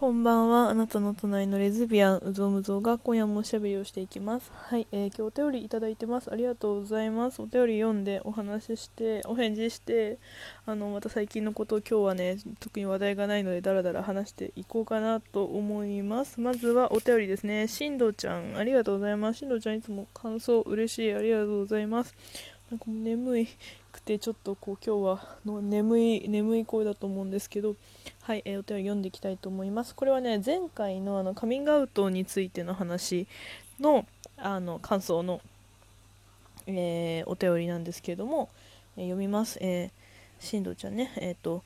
こんばんは。あなたの隣のレズビアン、うぞうむぞが今夜もおしゃべりをしていきます。はい、えー今日お便りいただいてます。ありがとうございます。お便り読んでお話しして、お返事して、あの、また最近のことを今日はね、特に話題がないのでだらだら話していこうかなと思います。まずはお便りですね。しんどちゃん、ありがとうございます。しんどちゃんいつも感想嬉しい。ありがとうございます。なんか眠いくてちょっとこう今日はの眠い眠い声だと思うんですけどはい、えーお便り読んでいきたいと思います。これはね前回のあのカミングアウトについての話のあの感想の、えーお便りなんですけれども、えー読みます、えー、しんどちゃんね。えっ、と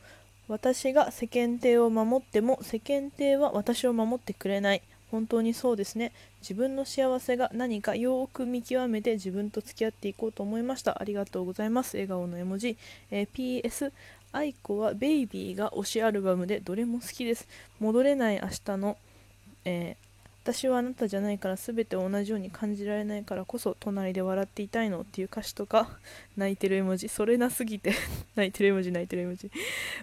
私が世間体を守っても世間体は私を守ってくれない。本当にそうですね。自分の幸せが何かよく見極めて自分と付き合っていこうと思いました。ありがとうございます。笑顔の絵文字、えー PS 愛子はベイビーが推しアルバムでどれも好きです。戻れない明日の、え私はあなたじゃないから全て同じように感じられないからこそ隣で笑っていたいのっていう歌詞とか 泣いてる絵文字。それなすぎて。泣いてる絵文字泣いてる絵文字。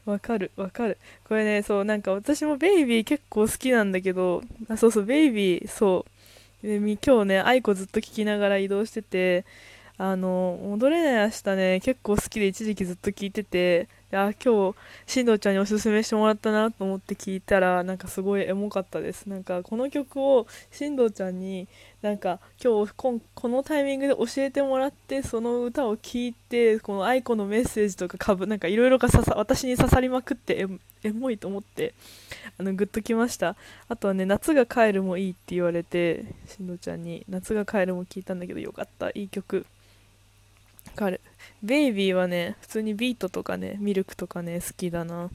わかるわかる。これねそうなんか私もベイビー結構好きなんだけどあそうそうベイビーそう。で今日ね愛子ずっと聞きながら移動しててあの戻れない明日ね結構好きで一時期ずっと聞いててであ今日進藤ちゃんにおすすめしてもらったなと思って聞いたらなんかすごいエモかったです。なんかこの曲を進藤ちゃんになんか今日ここのタイミングで教えてもらってその歌を聴いてこの愛子のメッセージとかかぶなんかいろいろが刺さ私に刺さりまくってエモいと思ってあのグッときました。あとはね夏が帰るもいいって言われて進藤ちゃんに夏が帰るも聞いたんだけどよかった。いい曲。かる。ベイビーはね普通にビートとかねミルクとかね好きだな。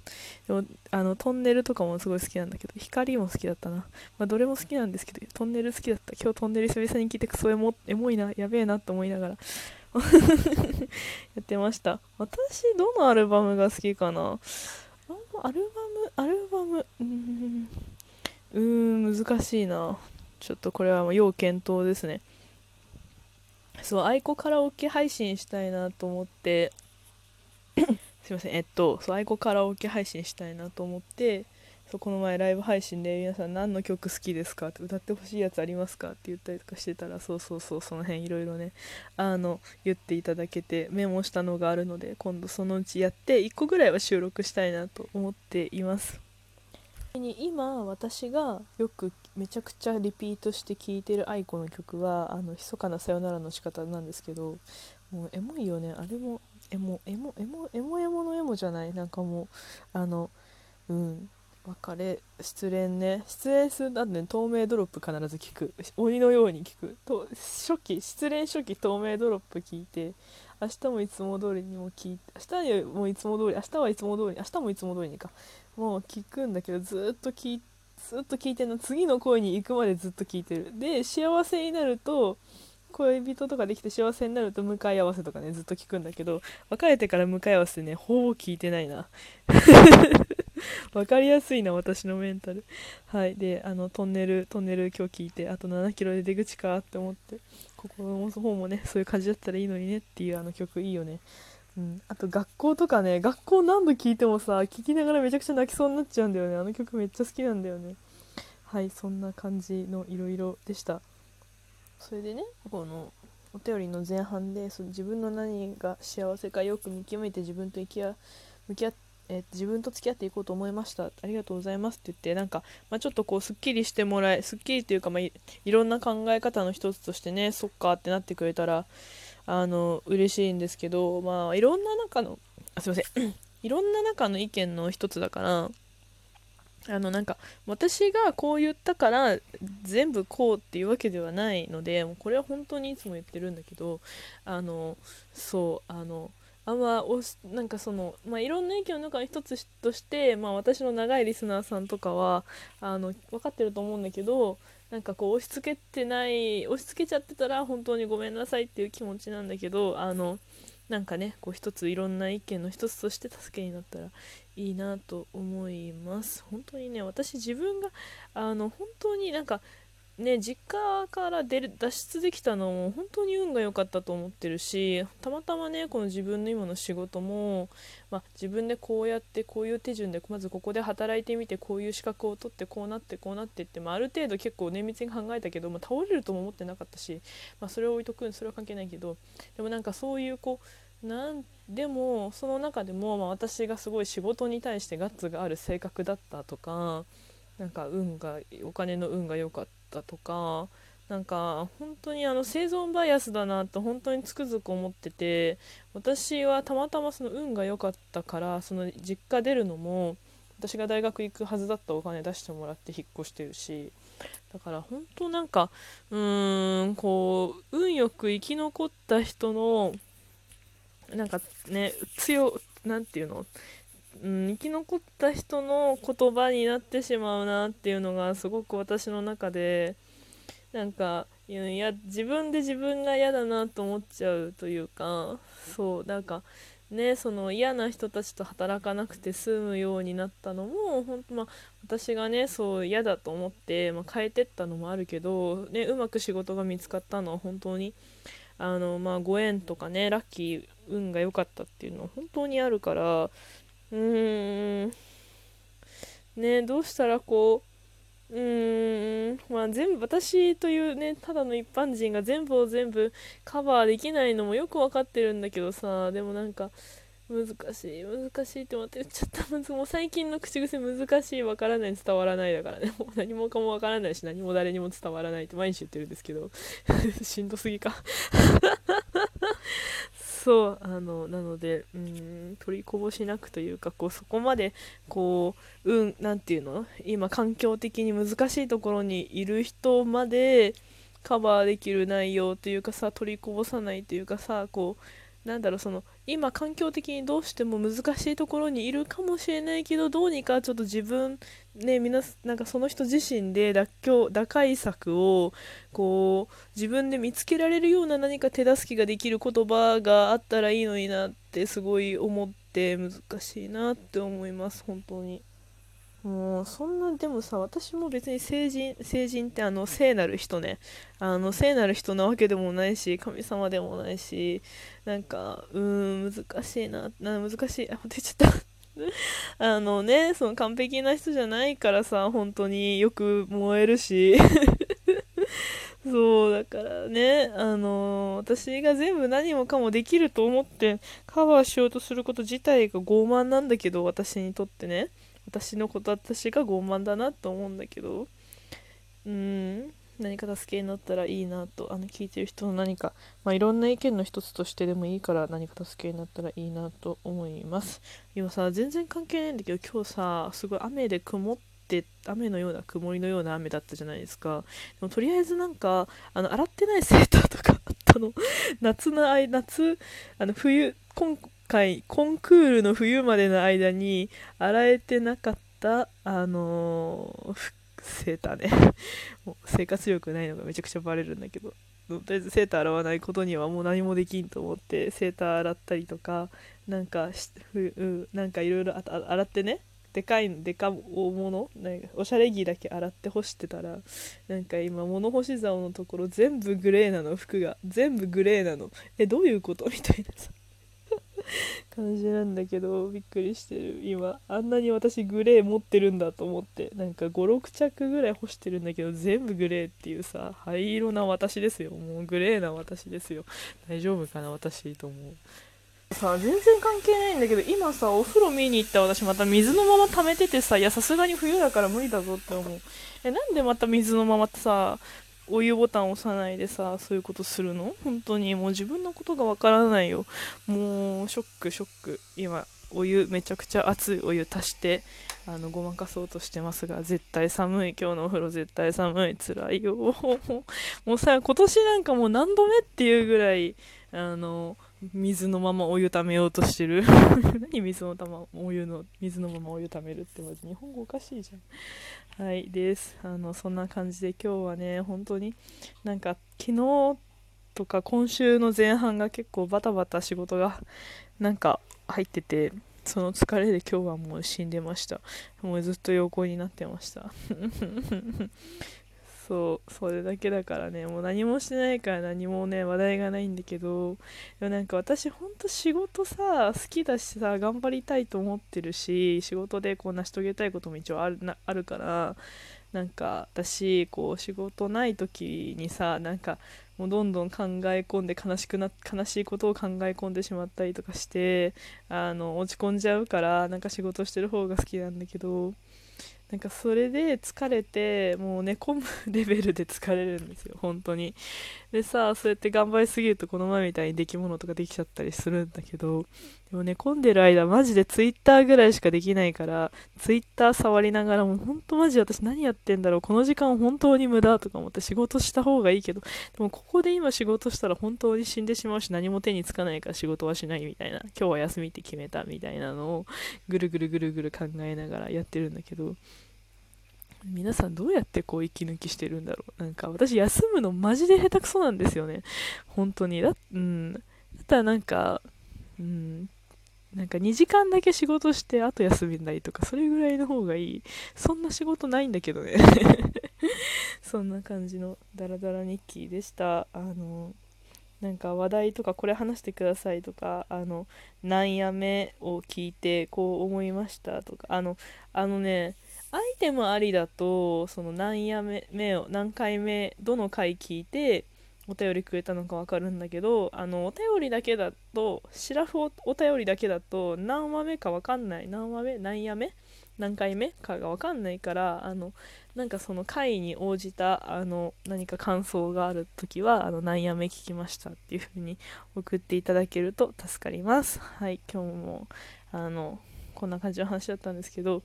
でもあのトンネルとかもすごい好きなんだけど光も好きだったな。まあどれも好きなんですけどトンネル好きだった。今日トンネル久々に聞いてクソエモエモいなやべえなって思いながら やってました。私どのアルバムが好きかな？アルバムアルバムうんうーん難しいな。ちょっとこれはもう要検討ですね。そう愛子カラオケ配信したいなと思って。すいません。えっとそう愛子カラオケ配信したいなと思って。そうこの前ライブ配信で皆さん何の曲好きですかって歌ってほしいやつありますかって言ったりとかしてたらそうそうそうその辺いろいろねあの言っていただけてメモしたのがあるので今度そのうちやって1個ぐらいは収録したいなと思っています。今私がよくめちゃくちゃリピートして聴いてる愛子の曲は「あの密かなさよなら」の仕方なんですけどもうエモいよね。あれもエモエモエモエモエモのエモじゃない。なんかもうあのうん。別れ失恋ね。失恋するだってね透明ドロップ必ず聞く。鬼のように聞く。と初期失恋初期透明ドロップ聞いて明日もいつも通りにも聞いて明日もいつも通り明日はいつも通り明日もいつも通りにか。もう聞くんだけどずっと聞いずっと聞いてるの。次の声に行くまでずっと聞いてる。で幸せになると恋人とかできて幸せになると向かい合わせとかねずっと聞くんだけど別れてから向かい合わせねほぼ聞いてないな。わかりやすいな私のメンタル。はい。であのトンネルトンネル今日聞いてあと7キロで出口かって思ってここの方もねそういう感じだったらいいのにねっていうあの曲いいよね。うん、あと学校とかね学校何度聴いてもさ聴きながらめちゃくちゃ泣きそうになっちゃうんだよね。あの曲めっちゃ好きなんだよね。はい。そんな感じのいろいろでした。それでねこのお便りの前半でその自分の何が幸せかよく見極めて自分と向き合向き合えー自分と付き合っていこうと思いました。ありがとうございますって言ってなんか、まあ、ちょっとこうすっきりしてもらえすっきりというか、まあ、いいろんな考え方の一つとしてねそっかってなってくれたらあの嬉しいんですけどまあいろんな中のあすいません。いろんな中の意見の一つだからあのなんか私がこう言ったから全部こうっていうわけではないのでもうこれは本当にいつも言ってるんだけどあのそうあのあんまおしなんかその、まあ、いろんな意見の中の一つとして、まあ、私の長いリスナーさんとかはあの分かってると思うんだけどなんかこう押し付けてない押し付けちゃってたら本当にごめんなさいっていう気持ちなんだけどあのなんかねこう一ついろんな意見の一つとして助けになったらいいなと思います。本当にね私自分があの本当になんかね実家から出る脱出できたのも本当に運が良かったと思ってるしたまたまねこの自分の今の仕事も、まあ、自分でこうやってこういう手順でまずここで働いてみてこういう資格を取ってこうなってこうなってって、まあ、ある程度結構綿密に考えたけど、まあ、倒れるとも思ってなかったし、まあ、それを置いとくそれは関係ないけどでもなんかそういうこうなんでもその中でも、まあ、私がすごい仕事に対してガッツがある性格だったとかなんか運がお金の運が良かったとかなんか本当にあの生存バイアスだなと本当につくづく思ってて私はたまたまその運が良かったからその実家出るのも私が大学行くはずだったお金出してもらって引っ越してるしだから本当なんかうーんこう運よく生き残った人のなんかね強なんていうのうん、生き残った人の言葉になってしまうなっていうのがすごく私の中でなんかいや自分で自分が嫌だなと思っちゃうというかそうなんかねその嫌な人たちと働かなくて済むようになったのも本当まあ私がねそう嫌だと思って、まあ、変えてったのもあるけど、ね、うまく仕事が見つかったのは本当にあの、まあ、ご縁とかねラッキー運が良かったっていうのは本当にあるからうーん。ねどうしたらこううーん。まあ全部私というねただの一般人が全部を全部カバーできないのもよく分かってるんだけどさでもなんか難しい難しいって思って言っちゃった。もう最近の口癖難しい分からない伝わらないだからね。もう何もかも分からないし何も誰にも伝わらないって毎日言ってるんですけど。しんどすぎか。そうあのなのでうん取りこぼしなくというかこうそこまでこううんていうの？今環境的に難しいところにいる人までカバーできる内容というかさ取りこぼさないというかさこうなんだろうその今環境的にどうしても難しいところにいるかもしれないけどどうにかちょっと自分ね皆なんかその人自身で脱臼打開策をこう自分で見つけられるような何か手助けができる言葉があったらいいのになってすごい思って難しいなって思います本当に。もうそんなでもさ私も別に成人成人ってあの聖なる人ね。あの聖なる人なわけでもないし神様でもないしなんかうん難しいなな難しい。あ出ちゃった あのねその完璧な人じゃないからさ本当によく燃えるし。そうだからねあの私が全部何もかもできると思ってカバーしようとすること自体が傲慢なんだけど私にとってね。私のこと私が傲慢だなと思うんだけどうん何か助けになったらいいなとあの聞いてる人の何か、まあ、いろんな意見の一つとしてでもいいから何か助けになったらいいなと思います。今さ全然関係ないんだけど今日さすごい雨で曇って雨のような曇りのような雨だったじゃないですか。でもとりあえずなんかあの洗ってないセーターとかあったの。夏の間夏あの冬今回コンクールの冬までの間に洗えてなかったあのー、セーターね。もう生活力ないのがめちゃくちゃバレるんだけど。とりあえずセーター洗わないことにはもう何もできんと思ってセーター洗ったりとかなんかしふなんかいろいろ洗ってね。でかいでか大物なんかおしゃれ着だけ洗って干してたらなんか今物干し竿のところ全部グレーなの服が。全部グレーなの。えどういうこと？みたいなさ。感じなんだけどびっくりしてる。今あんなに私グレー持ってるんだと思って。なんか56着ぐらい干してるんだけど全部グレーっていうさ灰色な私ですよ。もうグレーな私ですよ。大丈夫かな私と思う。さあ全然関係ないんだけど今さお風呂見に行った私また水のまま溜めててさいやさすがに冬だから無理だぞって思う。えなんでまた水のままってさお湯ボタン押さないでさそういうことするの？本当に。もう自分のことがわからないよ。もうショックショック。今お湯めちゃくちゃ熱い。お湯足してあのごまかそうとしてますが絶対寒い。今日のお風呂絶対寒い。辛いよ。もうさ今年なんかもう何度目っていうぐらいあの水のままお湯ためようとしてる。何水のたまお湯の水のままお湯ためるってマジ日本語おかしいじゃん。はいです。あのそんな感じで今日はね本当になんか昨日とか今週の前半が結構バタバタ仕事がなんか入っててその疲れで今日はもう死んでました。もうずっと横になってました。そうそれだけだからね。もう何もしてないから何もね話題がないんだけど。でもなんか私ほんと仕事さ好きだしさ頑張りたいと思ってるし仕事でこう成し遂げたいことも一応あるなあるから。なんか私こう仕事ない時にさなんかもうどんどん考え込んで悲しくな悲しいことを考え込んでしまったりとかしてあの落ち込んじゃうからなんか仕事してる方が好きなんだけど。なんかそれで疲れてもう寝込むレベルで疲れるんですよ本当に。でさそうやって頑張りすぎるとこの前みたいに出来物とかできちゃったりするんだけどでも寝込んでる間マジでツイッターぐらいしかできないからツイッター触りながらもう本当マジ私何やってんだろうこの時間本当に無駄とか思って仕事した方がいいけどでもここで今仕事したら本当に死んでしまうし何も手につかないから仕事はしないみたいな。今日は休みって決めたみたいなのをぐるぐるぐるぐる考えながらやってるんだけど皆さんどうやってこう息抜きしてるんだろう。なんか私休むのマジで下手くそなんですよね。本当に。だ,、うん、だったらなんかうん。なんか2時間だけ仕事してあと休みないとかそれぐらいの方がいい。そんな仕事ないんだけどね。そんな感じのダラダラ日記でした。あのなんか話題とかこれ話してくださいとかあのなんやめを聞いてこう思いましたとかあのあのねアイテムありだとその何やめ目を何回目どの回聞いてお便りくれたのか分かるんだけどあのお便りだけだとシラフお便りだけだと何話目か分かんない。何話目？何や目何回目？かが分かんないからあのなんかその回に応じたあの何か感想がある時はあの何や目聞きましたっていう風に送っていただけると助かります。はい今日もあのこんな感じの話だったんですけど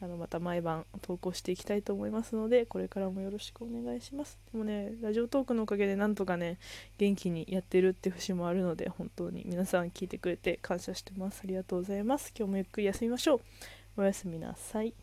あのまた毎晩投稿していきたいと思いますのでこれからもよろしくお願いします。でもねラジオトークのおかげでなんとかね元気にやってるって節もあるので本当に皆さん聞いてくれて感謝してます。ありがとうございます。今日もゆっくり休みましょう。おやすみなさい。